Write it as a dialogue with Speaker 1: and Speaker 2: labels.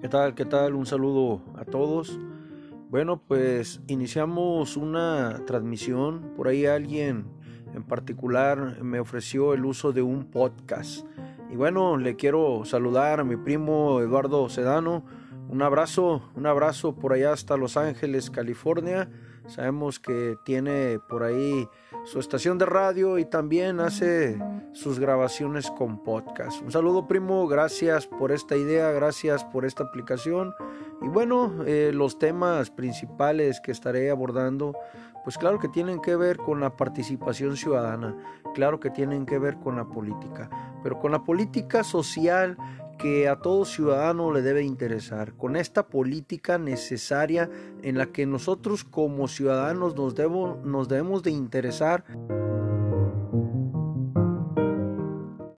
Speaker 1: ¿Qué tal? ¿Qué tal? Un saludo a todos. Bueno, pues iniciamos una transmisión. Por ahí alguien en particular me ofreció el uso de un podcast. Y bueno, le quiero saludar a mi primo Eduardo Sedano. Un abrazo, un abrazo por allá hasta Los Ángeles, California. Sabemos que tiene por ahí su estación de radio y también hace sus grabaciones con podcast. Un saludo primo, gracias por esta idea, gracias por esta aplicación. Y bueno, eh, los temas principales que estaré abordando, pues claro que tienen que ver con la participación ciudadana, claro que tienen que ver con la política, pero con la política social que a todo ciudadano le debe interesar, con esta política necesaria en la que nosotros como ciudadanos nos, nos debemos de interesar